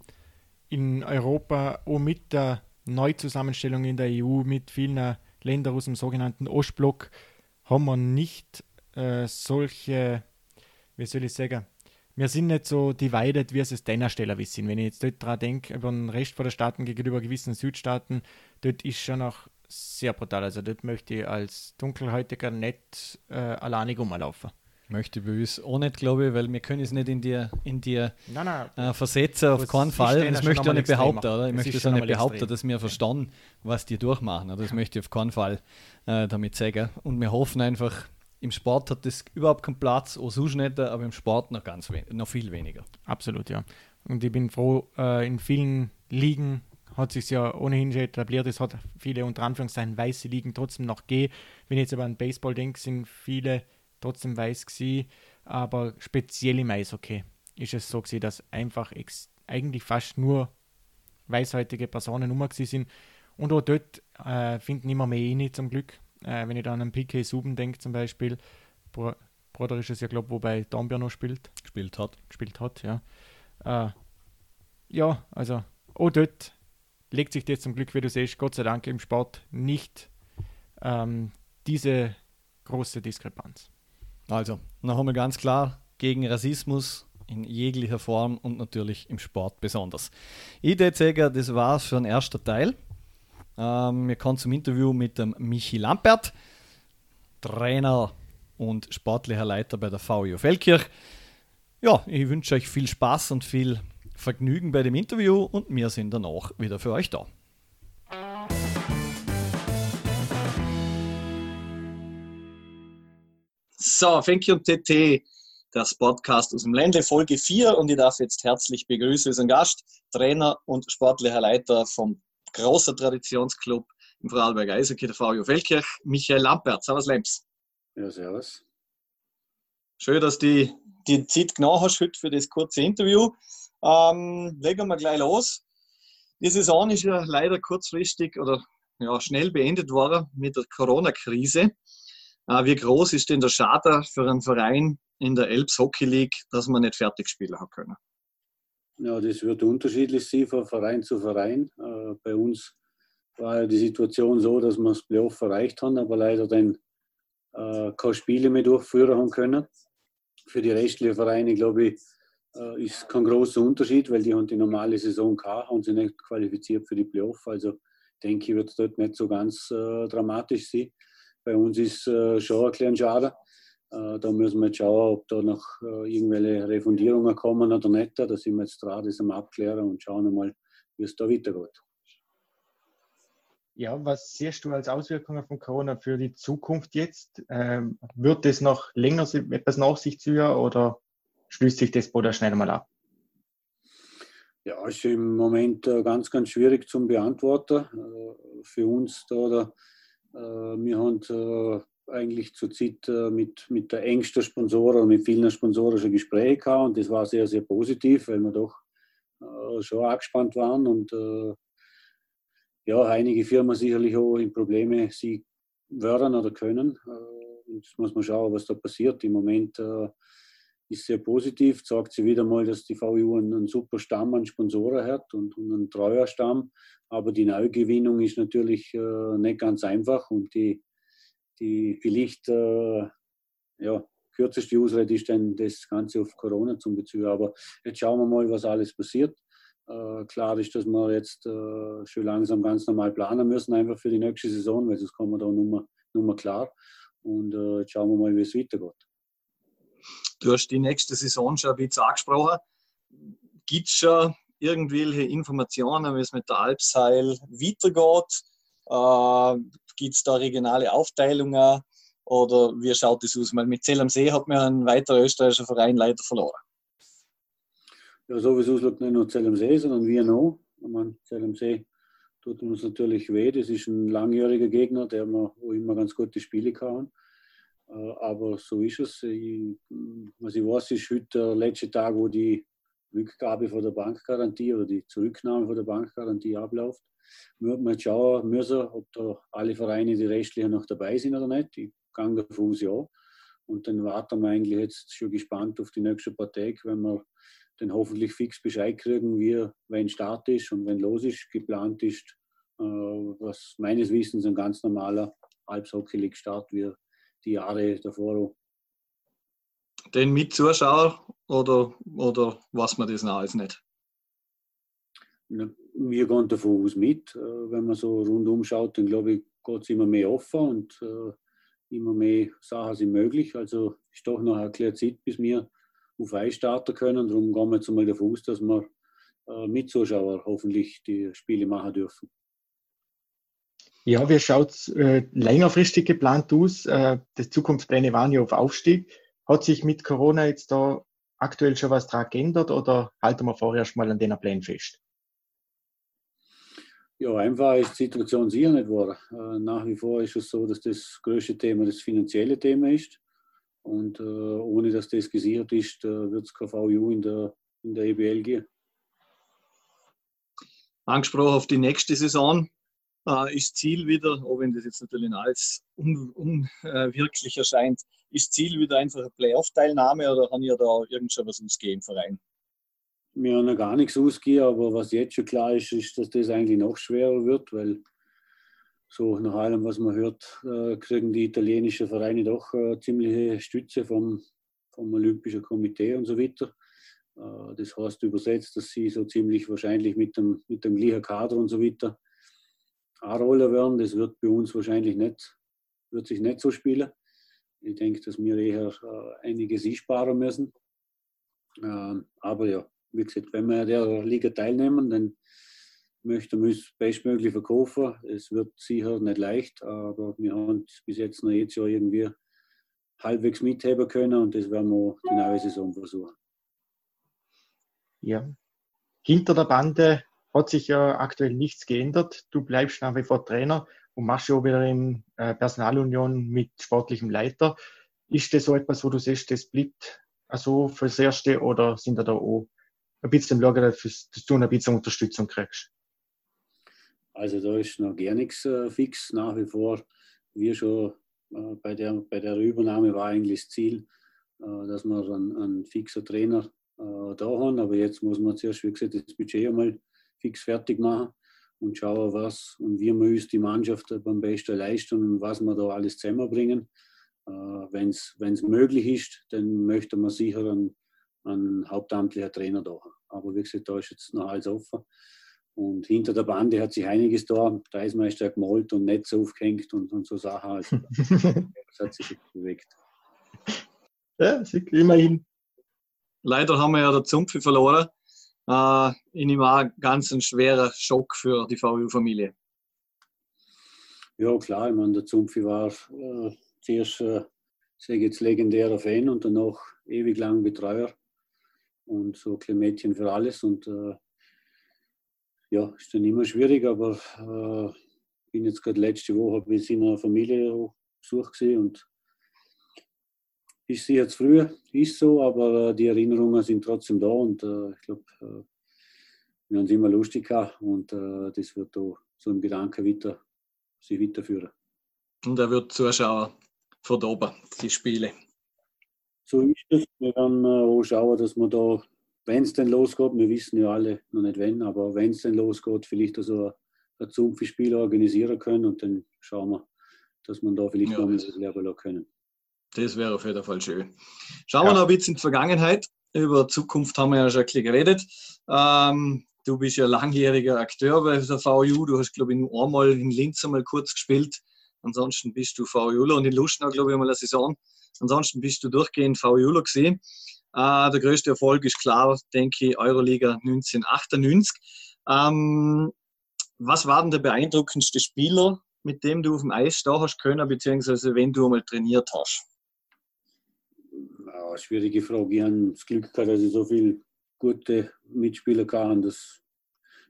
in Europa, auch mit der Neuzusammenstellung in der EU, mit vielen Ländern aus dem sogenannten Ostblock, haben wir nicht äh, solche, wie soll ich sagen, wir sind nicht so divided, wie es es Dennersteller wissen. Wenn ich jetzt dort dran denke, über den Rest der Staaten gegenüber gewissen Südstaaten, dort ist schon noch sehr brutal. Also dort möchte ich als Dunkelhäutiger nicht äh, alleinig rumlaufen. Möchte ich bei uns auch nicht, glaube ich, weil wir können es nicht in dir, in dir Nein, nein, äh, versetzen, auf Das keinen Fall. Das möchte ich auch nicht behaupten, oder? Ich möchte es auch nicht behaupten, extrem. dass wir verstanden, was die durchmachen. Oder? Das möchte ich auf keinen Fall äh, damit sagen. Und wir hoffen einfach, im Sport hat das überhaupt keinen Platz, auch sonst nicht, aber im Sport noch, ganz noch viel weniger. Absolut, ja. Und ich bin froh, äh, in vielen Ligen hat sich ja ohnehin schon etabliert. Es hat viele unter Anführungszeichen weiße Ligen trotzdem noch gegeben. Wenn ich jetzt aber an Baseball denke, sind viele trotzdem weiß gewesen. Aber speziell im Eishockey ist es so gewesen, dass einfach eigentlich fast nur weißhäutige Personen rum gewesen sind. Und auch dort äh, finden immer mehr rein, zum Glück. Äh, wenn ich dann an PK Suben denke zum Beispiel, Bro Bruder ist es ja, glaube ich, wobei Dombia noch spielt Gespielt hat. gespielt hat, ja. Äh, ja, also auch dort legt sich das zum Glück, wie du siehst, Gott sei Dank im Sport nicht ähm, diese große Diskrepanz. Also, noch einmal ganz klar, gegen Rassismus in jeglicher Form und natürlich im Sport besonders. Sagen, das war es für den ersten Teil. Ähm, wir kommen zum Interview mit dem Michi Lampert, Trainer und sportlicher Leiter bei der VU Feldkirch. Ja, ich wünsche euch viel Spaß und viel Vergnügen bei dem Interview und wir sind danach wieder für euch da. So, Thank you TT, das Podcast aus dem Ländle, Folge 4 und ich darf jetzt herzlich begrüßen unseren Gast, Trainer und sportlicher Leiter vom großer Traditionsclub im Vorarlberg Eishockey, der VU Feldkirch, Michael Lampert. Servus Lemps. Ja, servus. Schön, dass du die Zeit genommen hast heute für das kurze Interview. Ähm, legen wir gleich los. Die Saison ist ja leider kurzfristig oder ja, schnell beendet worden mit der Corona-Krise. Äh, wie groß ist denn der Schaden für einen Verein in der Elbs Hockey League, dass man nicht fertig spielen hat können? Ja, das wird unterschiedlich sein von Verein zu Verein. Äh, bei uns war die Situation so, dass wir das Playoff erreicht haben, aber leider dann äh, keine Spiele mehr durchführen haben können. Für die restlichen Vereine, glaube ich, äh, ist kein großer Unterschied, weil die haben die normale Saison gehabt, haben sie nicht qualifiziert für die Playoff. Also denke ich, wird es dort nicht so ganz dramatisch sein. Bei uns ist äh, schon ein kleiner schade. Äh, da müssen wir jetzt schauen, ob da noch äh, irgendwelche Refundierungen kommen oder nicht. Da sind wir jetzt dran, das am Abklären und schauen mal, wie es da weitergeht. Ja, was siehst du als Auswirkungen von Corona für die Zukunft jetzt? Ähm, wird das noch länger etwas nach sich ziehen oder schließt sich das Boot schnell mal ab? Ja, ist im Moment ganz, ganz schwierig zum Beantworten. Für uns da, wir haben eigentlich zur Zeit äh, mit, mit der engsten Sponsoren, mit vielen Sponsoren schon Gespräche gehabt und das war sehr, sehr positiv, weil wir doch äh, schon angespannt waren und äh, ja, einige Firmen sicherlich auch in Probleme sie werden oder können. Äh, jetzt muss man schauen, was da passiert. Im Moment äh, ist sehr positiv, sagt sie wieder mal, dass die VU einen, einen super Stamm an Sponsoren hat und, und einen treuer Stamm, aber die Neugewinnung ist natürlich äh, nicht ganz einfach und die die vielleicht äh, ja, kürzeste Ausrede ist dann das Ganze auf Corona zum beziehen. Aber jetzt schauen wir mal, was alles passiert. Äh, klar ist, dass wir jetzt äh, schon langsam ganz normal planen müssen, einfach für die nächste Saison, weil sonst kommen wir da nur, nur klar. Und äh, jetzt schauen wir mal, wie es weitergeht. Du hast die nächste Saison schon ein bisschen angesprochen. Gibt es schon irgendwelche Informationen, wie es mit der Alpseil weitergeht? Äh, Gibt es da regionale Aufteilungen oder wie schaut das aus? Weil mit Zell am See hat man einen weiteren österreichischen Verein leider verloren. Ja, so wie es aussieht, nicht nur Zell am See, sondern wir noch. Ich meine, Zell am See tut uns natürlich weh. Das ist ein langjähriger Gegner, der wir immer ganz gute Spiele kann. Äh, aber so ist es. Ich, was ich weiß, ist heute der letzte Tag, wo die Rückgabe von der Bankgarantie oder die Zurücknahme von der Bankgarantie abläuft wird man schauen müssen, ob da alle Vereine, die restlichen, noch dabei sind oder nicht. Ich gehe davon aus, ja. Und dann warten wir eigentlich jetzt schon gespannt auf die nächste Partei, wenn wir dann hoffentlich fix Bescheid kriegen, wie, wenn Start ist und wenn los ist, geplant ist, äh, was meines Wissens ein ganz normaler Alpshockey League Start wie die Jahre davor. Den mit Zuschauer oder, oder was man das noch alles nicht? wir gehen davon aus mit. Äh, wenn man so rundum schaut, dann glaube ich, geht es immer mehr offen und äh, immer mehr Sachen sind möglich. Also ist doch noch eine kleine Zeit, bis wir auf Eis starten können. Darum gehen wir jetzt mal davon aus, dass wir äh, mit Zuschauern hoffentlich die Spiele machen dürfen. Ja, wie schaut es äh, längerfristig geplant aus? Äh, die Zukunftspläne waren ja auf Aufstieg. Hat sich mit Corona jetzt da aktuell schon was daran geändert oder halten wir vorerst mal an den Plänen fest? Ja, einfach ist die Situation sicher nicht wahr. Äh, nach wie vor ist es so, dass das größte Thema das finanzielle Thema ist. Und äh, ohne dass das gesichert ist, äh, wird es kein VU in der, in der EBL gehen. Angesprochen auf die nächste Saison äh, ist Ziel wieder, auch wenn das jetzt natürlich als unwirklich un, erscheint, ist Ziel wieder einfach eine Playoff-Teilnahme oder haben ihr da irgend schon was ausgehen im Verein? mir noch gar nichts ausgehen, aber was jetzt schon klar ist, ist, dass das eigentlich noch schwerer wird, weil so nach allem, was man hört, äh, kriegen die italienischen Vereine doch äh, ziemliche Stütze vom, vom Olympischen Komitee und so weiter. Äh, das heißt übersetzt, dass sie so ziemlich wahrscheinlich mit dem, mit dem gleichen Kader und so weiter auch Roller werden. Das wird bei uns wahrscheinlich nicht, wird sich nicht so spielen. Ich denke, dass wir eher äh, einiges einsparen müssen. Ähm, aber ja, wie gesagt, wenn wir der Liga teilnehmen, dann möchten wir es bestmöglich verkaufen. Es wird sicher nicht leicht, aber wir haben bis jetzt noch jedes Jahr irgendwie halbwegs mitheben können und das werden wir die neue Saison versuchen. Ja. Hinter der Bande hat sich ja aktuell nichts geändert. Du bleibst nach wie vor Trainer und machst ja wieder in äh, Personalunion mit sportlichem Leiter. Ist das so etwas, wo du siehst, das bleibt also fürs Erste oder sind da da auch ein bisschen im Lager, dass du ein bisschen Unterstützung kriegst? Also da ist noch gar nichts äh, fix nach wie vor. Wir schon äh, bei, der, bei der Übernahme war eigentlich das Ziel, dass wir einen, einen fixer Trainer da haben. Aber jetzt muss man zuerst, wie gesagt, das Budget einmal fix fertig machen und schauen, was und wie wir uns die Mannschaft beim besten leisten und was wir da alles zusammenbringen. Äh, Wenn es möglich ist, dann möchte man sicher einen, einen hauptamtlichen Trainer da haben. Aber wie gesagt, da ist jetzt noch alles offen. Und hinter der Bande hat sich einiges da. Da ist meist gemalt und Netze aufgehängt und, und so Sachen. Also, <laughs> das hat sich bewegt. Ja, immerhin. Leider haben wir ja der Zumpfi verloren. Äh, ich nehme auch ganz ein schwerer Schock für die VU-Familie. Ja, klar. Ich meine, der Zumpfi war äh, zuerst, äh, sage jetzt, legendärer Fan und danach ewig lang Betreuer. Und so ein Mädchen für alles. Und äh, ja, ist dann immer schwierig, aber äh, bin jetzt gerade letzte Woche bei seiner Familie besucht und ist sie jetzt früher, ist so, aber äh, die Erinnerungen sind trotzdem da und äh, ich glaube, äh, wir haben es immer lustig gehabt und das wird da so im Gedanken weiter, sich weiterführen. Und er wird Zuschauer von oben, die Spiele. So ist es. Wir werden auch schauen, dass wir da wenn es denn losgeht, wir wissen ja alle noch nicht wenn, aber wenn es denn losgeht, vielleicht also ein Zumpfi-Spiel organisieren können und dann schauen wir, dass man da vielleicht ja, noch ein bisschen lernen können. Das wäre auf jeden Fall schön. Schauen ja. wir noch ein bisschen in die Vergangenheit. Über Zukunft haben wir ja schon ein bisschen geredet. Ähm, du bist ja langjähriger Akteur bei der VU. Du hast, glaube ich, nur einmal in Linz einmal kurz gespielt. Ansonsten bist du VUler und in Lustenau, glaube ich, einmal eine Saison. Ansonsten bist du durchgehend VUler gesehen. Äh, der größte Erfolg ist klar, denke ich, Euroliga 1998. Ähm, was war denn der beeindruckendste Spieler, mit dem du auf dem Eis stehen hast können, beziehungsweise wenn du einmal trainiert hast? Ja, schwierige Frage. Ich habe das Glück gehabt, dass ich so viele gute Mitspieler hatte. Das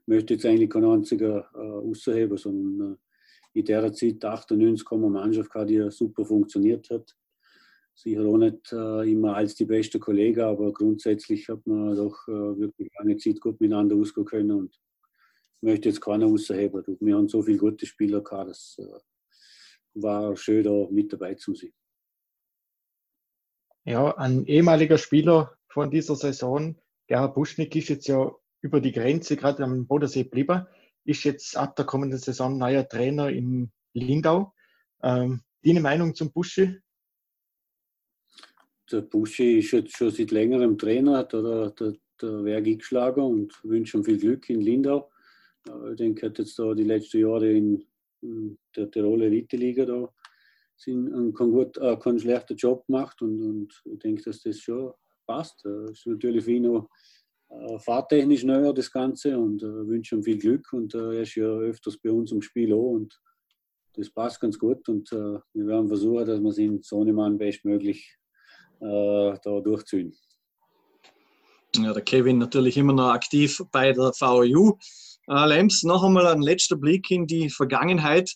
möchte jetzt eigentlich kein einziger äh, ausheben, sondern äh, in der Zeit 98 kam eine Mannschaft, gehabt, die super funktioniert hat sicher auch nicht äh, immer als die beste Kollege, aber grundsätzlich hat man doch äh, wirklich lange Zeit gut miteinander ausgehen können und möchte jetzt keiner ausheben. Wir haben so viele gute Spieler gehabt, das äh, war schön, da mit dabei zu sein. Ja, ein ehemaliger Spieler von dieser Saison, Gerhard Buschnick, ist jetzt ja über die Grenze gerade am Bodensee geblieben, ist jetzt ab der kommenden Saison neuer Trainer in Lindau. Ähm, deine Meinung zum Buschi? der Buschi ist jetzt schon seit längerem Trainer, hat der, der, der Werk eingeschlagen und wünsche ihm viel Glück in Lindau. Ich denke, er hat jetzt da die letzten Jahre in, der Tiroler Elite-Liga da sind, einen, gut, äh, keinen schlechten Job gemacht und, und ich denke, dass das schon passt. Es ist natürlich ihn auch äh, fahrtechnisch neuer, das Ganze, und äh, wünsche ihm viel Glück. Und äh, er ist ja öfters bei uns im Spiel auch und das passt ganz gut. Und äh, wir werden versuchen, dass wir es in Sohnemann bestmöglich äh, da durchziehen. Ja, der Kevin natürlich immer noch aktiv bei der VU. Äh, Lems, noch einmal ein letzter Blick in die Vergangenheit.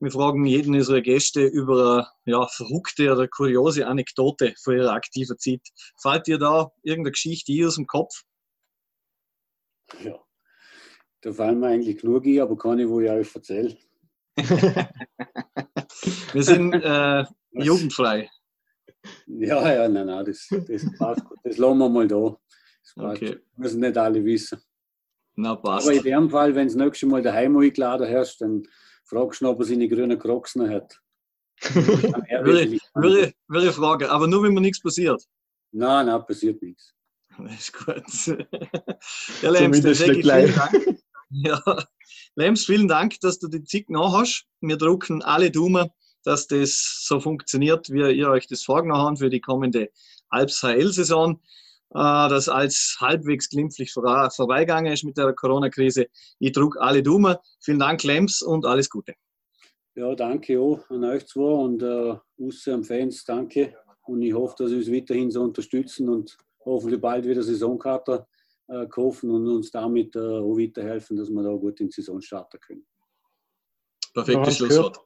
Wir fragen jeden unserer Gäste über eine ja, verrückte oder kuriose Anekdote von ihrer aktiven Zeit. Fällt dir da irgendeine Geschichte aus dem Kopf? Ja, da fallen mir eigentlich genug ein, aber keine, wo ich euch erzähle. <laughs> Wir sind äh, <laughs> jugendfrei. Ja, ja, nein, nein, das, das passt gut. Das lassen wir mal da. Das okay. müssen nicht alle wissen. Na, passt. Aber in dem Fall, wenn das nächste Mal daheim eingeladen hast, dann fragst du noch, ob er seine grünen Crocs noch hat. <laughs> würde, würde, würde fragen, aber nur wenn mir nichts passiert. Nein, nein, passiert nichts. Das ist gut. <laughs> ja, Lems, dann sage ich vielen Dank. Ja, Lems, vielen Dank, dass du die Zeit noch hast. Wir drucken alle Daumen, dass das so funktioniert, wie ihr euch das vorgenommen habt für die kommende Alps HL-Saison. Äh, das als halbwegs glimpflich vorbeigegangen ist mit der Corona-Krise. Ich druck alle Daumen. Vielen Dank, Lems, und alles Gute. Ja, danke auch an euch zwei und äh, am Fans, danke. Und ich hoffe, dass Sie uns weiterhin so unterstützen und hoffentlich bald wieder Saisonkarte äh, kaufen und uns damit äh, auch weiterhelfen, dass wir da gut in die Saison starten können. Perfektes Schlusswort.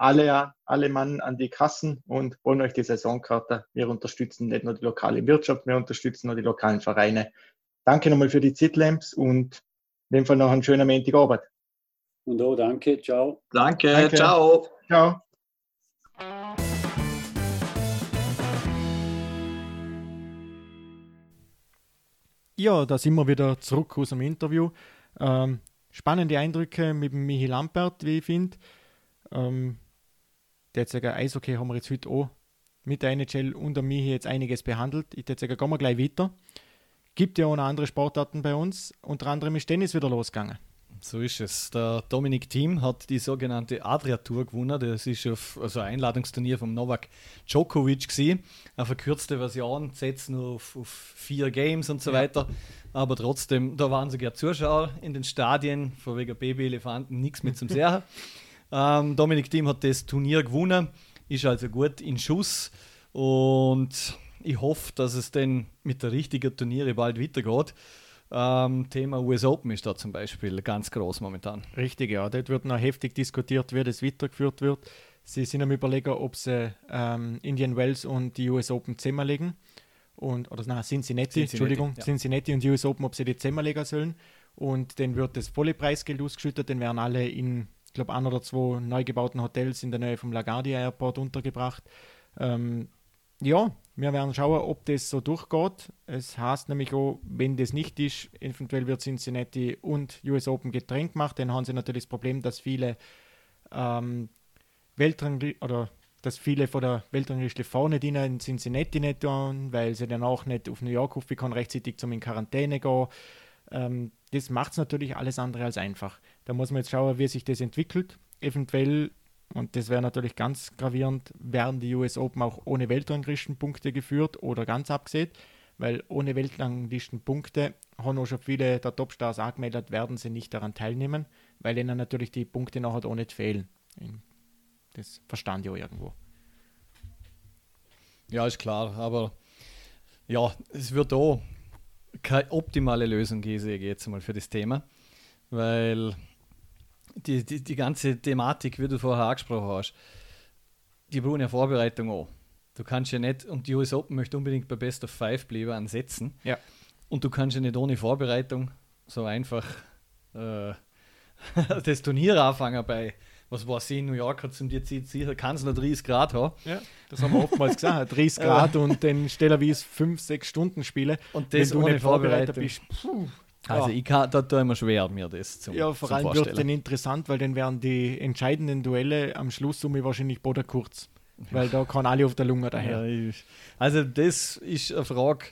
Alle, alle Mann an die Kassen und holen euch die Saisonkarte. Wir unterstützen nicht nur die lokale Wirtschaft, wir unterstützen auch die lokalen Vereine. Danke nochmal für die Zitlamps und in dem Fall noch einen schönen Montagabend. Und auch danke, ciao. Danke, danke. ciao. Ciao. Ja, da sind wir wieder zurück aus dem Interview. Ähm, spannende Eindrücke mit dem Michi Lampert, wie ich finde. Ähm, der hat sagen, Eishockey haben wir jetzt heute auch mit der NHL und der Michi jetzt einiges behandelt. Ich würde sagen, gehen wir gleich weiter. Gibt ja auch noch andere Sportarten bei uns. Unter anderem ist Tennis wieder losgegangen. So ist es. Der Dominik Thiem hat die sogenannte Adria Tour gewonnen. Das ist auf, also ein Einladungsturnier von Novak Djokovic gewesen. Eine verkürzte Version, setzt nur auf, auf, vier Games und so ja. weiter. Aber trotzdem, da waren sogar Zuschauer in den Stadien, von wegen Baby-Elefanten, nichts mit zum Sehen. <laughs> ähm, Dominik Thiem hat das Turnier gewonnen, ist also gut in Schuss und ich hoffe, dass es dann mit der richtigen Turniere bald weitergeht. Ähm, Thema US Open ist da zum Beispiel ganz groß momentan. Richtig, ja. Dort wird noch heftig diskutiert, wie das weitergeführt wird. Sie sind am Überlegen, ob sie ähm, Indian Wells und die US Open zusammenlegen. Und, oder nein, Cincinnati, Cincinnati Entschuldigung, ja. Cincinnati und die US Open, ob sie die zusammenlegen sollen. Und dann wird das volle Preisgeld ausgeschüttet, dann werden alle in, ich glaube, ein oder zwei neu gebauten Hotels in der Nähe vom LaGuardia Airport untergebracht. Ähm, ja, wir werden schauen, ob das so durchgeht. Es heißt nämlich auch, wenn das nicht ist, eventuell wird Cincinnati und US Open getrennt gemacht. Dann haben sie natürlich das Problem, dass viele ähm, Weltrang oder dass viele von der Weltrangliste vorne in Cincinnati nicht tun, weil sie dann auch nicht auf New York rufen kann, rechtzeitig zum in Quarantäne gehen. Ähm, das macht es natürlich alles andere als einfach. Da muss man jetzt schauen, wie sich das entwickelt. Eventuell und das wäre natürlich ganz gravierend, werden die US Open auch ohne Weltranglistenpunkte geführt oder ganz abgesehen, weil ohne Weltranglistenpunkte haben auch schon viele der Topstars angemeldet, werden sie nicht daran teilnehmen, weil ihnen natürlich die Punkte nachher auch nicht fehlen. Das verstand ich auch irgendwo. Ja, ist klar, aber ja, es wird auch keine optimale Lösung geben, jetzt mal für das Thema, weil die, die, die ganze Thematik, wie du vorher angesprochen hast, die brauchen ja Vorbereitung auch. Du kannst ja nicht, und die US Open möchte unbedingt bei Best of Five bleiben, ansetzen. Ja. Und du kannst ja nicht ohne Vorbereitung so einfach äh, <laughs> das Turnier anfangen bei, was war sie in New York, hat zum dir sicher, kann es noch 30 Grad haben. Ja, das haben wir oftmals gesagt, <laughs> 30 Grad und dann stellen wir es 5, 6 Stunden Spiele. Und das wenn du nicht vorbereitet bist, puh, also ja. ich kann, da tue immer schwer, mir das zu Ja, vor allem wird dann interessant, weil dann werden die entscheidenden Duelle am Schluss um wahrscheinlich Boda kurz. Weil da kann alle auf der Lunge daher. Ja, also das ist eine Frage,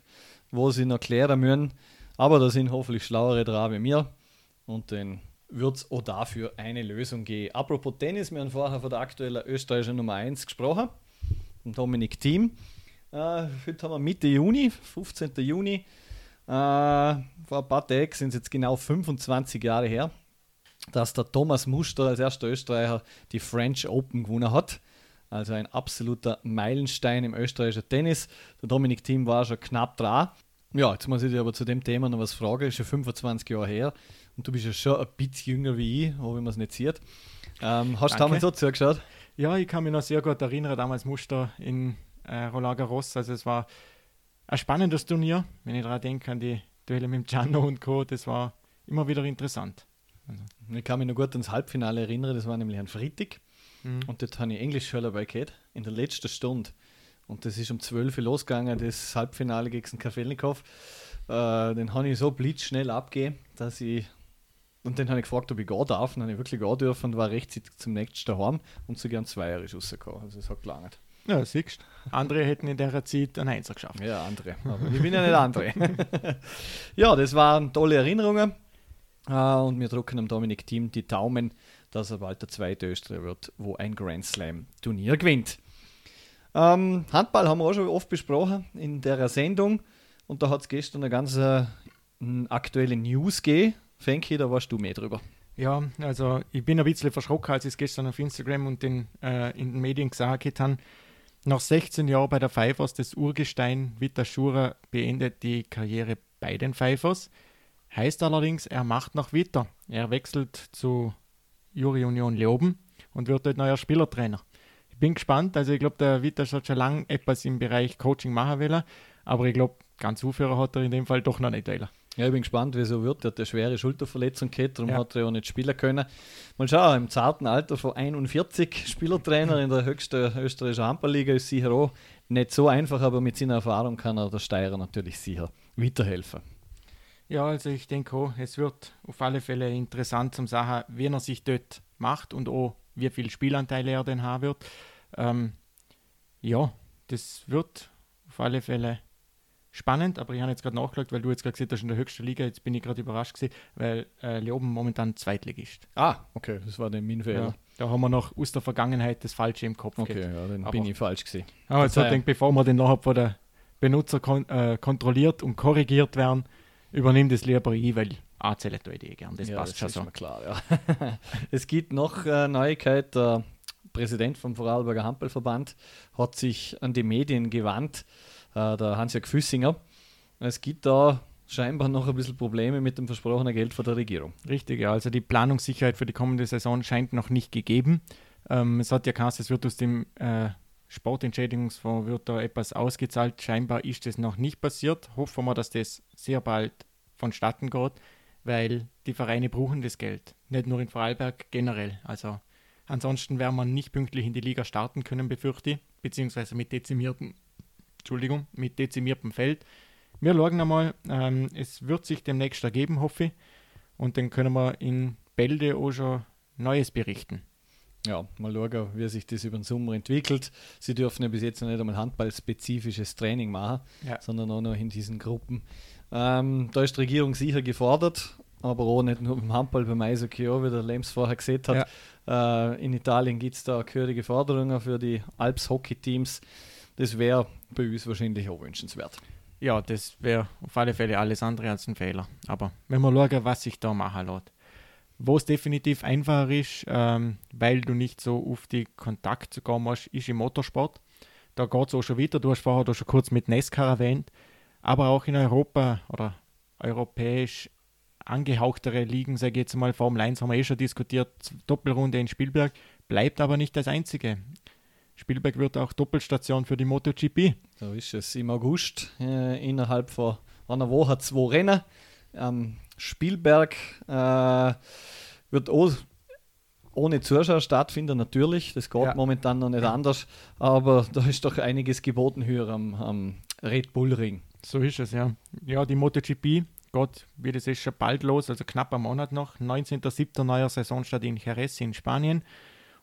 wo sie noch klären müssen. Aber da sind hoffentlich schlauere dran wie mir. Und dann wird es auch dafür eine Lösung geben. Apropos Tennis, wir haben vorher von der aktuellen österreichischen Nummer 1 gesprochen, Dominik Thiem. Äh, heute haben wir Mitte Juni, 15. Juni. Äh, vor ein paar Tagen sind es jetzt genau 25 Jahre her, dass der Thomas Muster als erster Österreicher die French Open gewonnen hat. Also ein absoluter Meilenstein im österreichischen Tennis. Der Dominik Thiem war schon knapp dran. Ja, jetzt muss ich dir aber zu dem Thema noch was fragen. Ist schon 25 Jahre her und du bist ja schon ein bisschen jünger wie ich, auch wenn man es nicht sieht. Ähm, hast du damals so zugeschaut? Ja, ich kann mich noch sehr gut erinnern, damals Muster in äh, Roland Garros. Also es war ein spannendes Turnier, wenn ich daran denke, an die Duelle mit Gianno und Co. Das war immer wieder interessant. Also. Ich kann mich noch gut ans Halbfinale erinnern, das war nämlich ein Freitag. Mhm. Und dort habe ich Englisch schon dabei gehabt, in der letzten Stunde. Und das ist um 12 Uhr losgegangen, das Halbfinale gegen den Kafelnikov. Äh, den habe ich so blitzschnell abgegeben, dass ich. Und dann habe ich gefragt, ob ich gehen darf. Und dann habe ich wirklich gehen dürfen und war rechtzeitig zum nächsten daheim und sogar ein Zweier ist rausgekommen. Also es hat gelangt. Ja, siehst Andere hätten in der Zeit einen Einser geschafft. Ja, andere. Aber ich bin ja nicht andere. <laughs> ja, das waren tolle Erinnerungen. Uh, und wir drücken dem Dominik Team die Daumen, dass er bald der zweite Österreicher wird, wo ein Grand Slam Turnier gewinnt. Ähm, Handball haben wir auch schon oft besprochen in der Sendung. Und da hat es gestern eine ganz äh, aktuelle News gegeben. Fenki, da warst du mehr drüber. Ja, also ich bin ein bisschen verschrocken, als ich es gestern auf Instagram und den, äh, in den Medien gesagt habe. Nach 16 Jahren bei der Pfeifers, das Urgestein Vita Schura beendet die Karriere bei den Pfeifers. Heißt allerdings, er macht noch weiter. Er wechselt zu Juri Union Leoben und wird dort neuer Spielertrainer. Ich bin gespannt. Also ich glaube, der Vita hat schon lange etwas im Bereich Coaching machen will, aber ich glaube, ganz Aufhörer hat er in dem Fall doch noch nicht wollen. Ja, ich bin gespannt, wie es so wird. Er hat eine schwere Schulterverletzung gehabt, darum ja. hat er ja nicht spielen können. Mal schauen, im zarten Alter von 41 Spielertrainer in der höchsten österreichischen Handballliga ist sicher auch nicht so einfach, aber mit seiner Erfahrung kann er der Steirer natürlich sicher weiterhelfen. Ja, also ich denke auch, es wird auf alle Fälle interessant zum Sachen, wie er sich dort macht und auch wie viel Spielanteile er denn haben wird. Ähm, ja, das wird auf alle Fälle spannend, aber ich habe jetzt gerade nachgeschaut, weil du jetzt gerade gesagt hast, in der höchsten Liga, jetzt bin ich gerade überrascht gewesen, weil äh, Leoben momentan Zweitligist. Ah, okay, das war der mein Fehler. Ja, da haben wir noch aus der Vergangenheit das Falsche im Kopf Okay, gehabt. ja, dann aber, bin ich falsch gewesen. Aber jetzt denke, bevor wir den nachher von der Benutzer kon äh, kontrolliert und korrigiert werden, übernimmt es lieber ich, weil A zählt eh gern, das ja, passt das schon ist so. Mir klar, ja. <laughs> es gibt noch äh, Neuigkeit, der Präsident vom Vorarlberger Handballverband hat sich an die Medien gewandt äh, der Hans-Jörg Füssinger. Es gibt da scheinbar noch ein bisschen Probleme mit dem versprochenen Geld von der Regierung. Richtig, ja. Also die Planungssicherheit für die kommende Saison scheint noch nicht gegeben. Ähm, es hat ja geheißen, es wird aus dem äh, Sportentschädigungsfonds wird da etwas ausgezahlt. Scheinbar ist das noch nicht passiert. Hoffen wir, dass das sehr bald vonstatten geht, weil die Vereine brauchen das Geld. Nicht nur in Vorarlberg, generell. Also ansonsten werden wir nicht pünktlich in die Liga starten können, befürchte ich, beziehungsweise mit dezimierten Entschuldigung, mit dezimiertem Feld. Wir schauen einmal, ähm, es wird sich demnächst ergeben, hoffe ich. Und dann können wir in Bälde auch schon Neues berichten. Ja, mal schauen, wie sich das über den Sommer entwickelt. Sie dürfen ja bis jetzt noch nicht einmal handballspezifisches Training machen, ja. sondern auch noch in diesen Gruppen. Ähm, da ist die Regierung sicher gefordert, aber auch nicht nur beim Handball, beim Eishockey auch, wie der Lems vorher gesehen hat. Ja. Äh, in Italien gibt es da gehörige Forderungen für die Alps-Hockey-Teams. Das wäre bei uns wahrscheinlich auch wünschenswert. Ja, das wäre auf alle Fälle alles andere als ein Fehler. Aber wenn wir schauen, was sich da machen lässt. Wo es definitiv einfacher ist, ähm, weil du nicht so auf die Kontakt kommen musst, ist im Motorsport. Da geht es auch schon wieder. Du hast vorher schon kurz mit NASCAR erwähnt. Aber auch in Europa oder europäisch angehauchtere Ligen, sage ich jetzt mal, Formel 1 haben wir eh schon diskutiert, Doppelrunde in Spielberg, bleibt aber nicht das einzige. Spielberg wird auch Doppelstation für die MotoGP. So ist es. Im August äh, innerhalb von einer Woche zwei Rennen. Ähm, Spielberg äh, wird auch ohne Zuschauer stattfinden, natürlich. Das geht ja. momentan noch nicht anders. Aber da ist doch einiges geboten höher am, am Red Bull Ring. So ist es, ja. Ja, die MotoGP Gott, wie das ist schon bald los, also knapp am Monat noch. 19.07. neuer Saisonstart in Jerez in Spanien.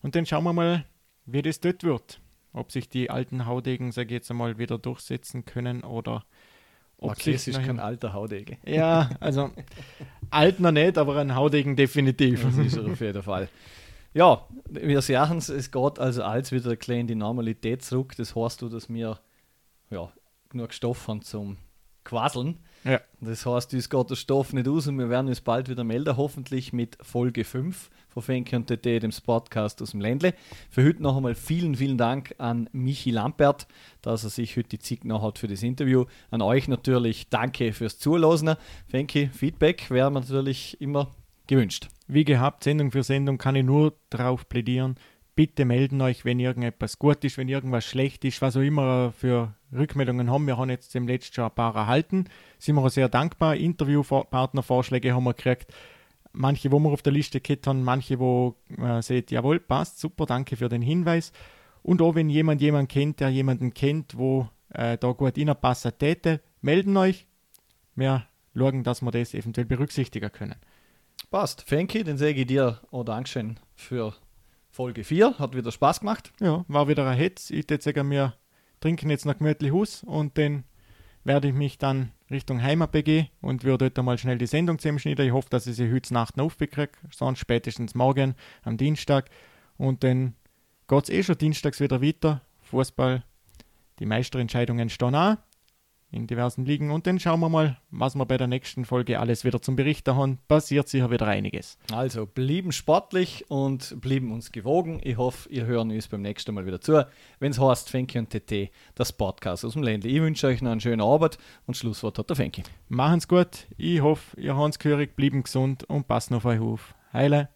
Und dann schauen wir mal, wie das dort wird. Ob sich die alten Haudegen, sage ich jetzt einmal, wieder durchsetzen können oder ob Marquez ist kein alter Haudegen. <laughs> Ja, also alt noch nicht, aber ein Haudegen definitiv. Das ist er auf jeden Fall. Ja, wir sehen es, es geht also als wieder ein in die Normalität zurück. Das heißt du, dass wir ja, genug Stoff haben zum Quasseln. Ja. Das heißt, es geht der Stoff nicht aus und wir werden uns bald wieder melden, hoffentlich mit Folge 5 von Fenke und TT, dem Podcast aus dem Ländle. Für heute noch einmal vielen, vielen Dank an Michi Lampert, dass er sich heute die Zeit genommen hat für das Interview. An euch natürlich danke fürs Zuhören. Fenke, Feedback wäre natürlich immer gewünscht. Wie gehabt, Sendung für Sendung kann ich nur darauf plädieren, bitte melden euch, wenn irgendetwas gut ist, wenn irgendwas schlecht ist, was auch immer für Rückmeldungen haben. Wir haben jetzt im letzten Jahr ein paar erhalten. Sind wir auch sehr dankbar. Interviewpartnervorschläge haben wir gekriegt. Manche, wo wir auf der Liste gehabt haben, manche, wo äh, seht, jawohl, passt, super, danke für den Hinweis. Und auch wenn jemand jemanden kennt, der jemanden kennt, wo äh, da gut reinpassen täte, melden euch. Wir schauen, dass wir das eventuell berücksichtigen können. Passt. Fenki, dann sage ich dir auch Dankeschön für Folge 4. Hat wieder Spaß gemacht. Ja, war wieder ein Hetz. Ich würde sagen, wir trinken jetzt noch gemütlich Hus und dann werde ich mich dann Richtung Heimat begehen und würde dort einmal schnell die Sendung zusammenschneiden. Ich hoffe, dass ich sie heute Nacht noch aufbekriege, sonst spätestens morgen am Dienstag. Und dann geht es eh schon dienstags wieder weiter. Fußball, die Meisterentscheidungen stehen an in diversen Ligen. Und dann schauen wir mal, was wir bei der nächsten Folge alles wieder zum Berichten haben. Passiert sicher wieder einiges. Also blieben sportlich und blieben uns gewogen. Ich hoffe, ihr hören uns beim nächsten Mal wieder zu. Wenn es heißt Fenki und TT, das Podcast aus dem Ländle. Ich wünsche euch noch eine schöne Arbeit und Schlusswort hat der Fenki. Machen's gut. Ich hoffe, ihr haben's gehörig, blieben gesund und passt auf euch auf. Heile.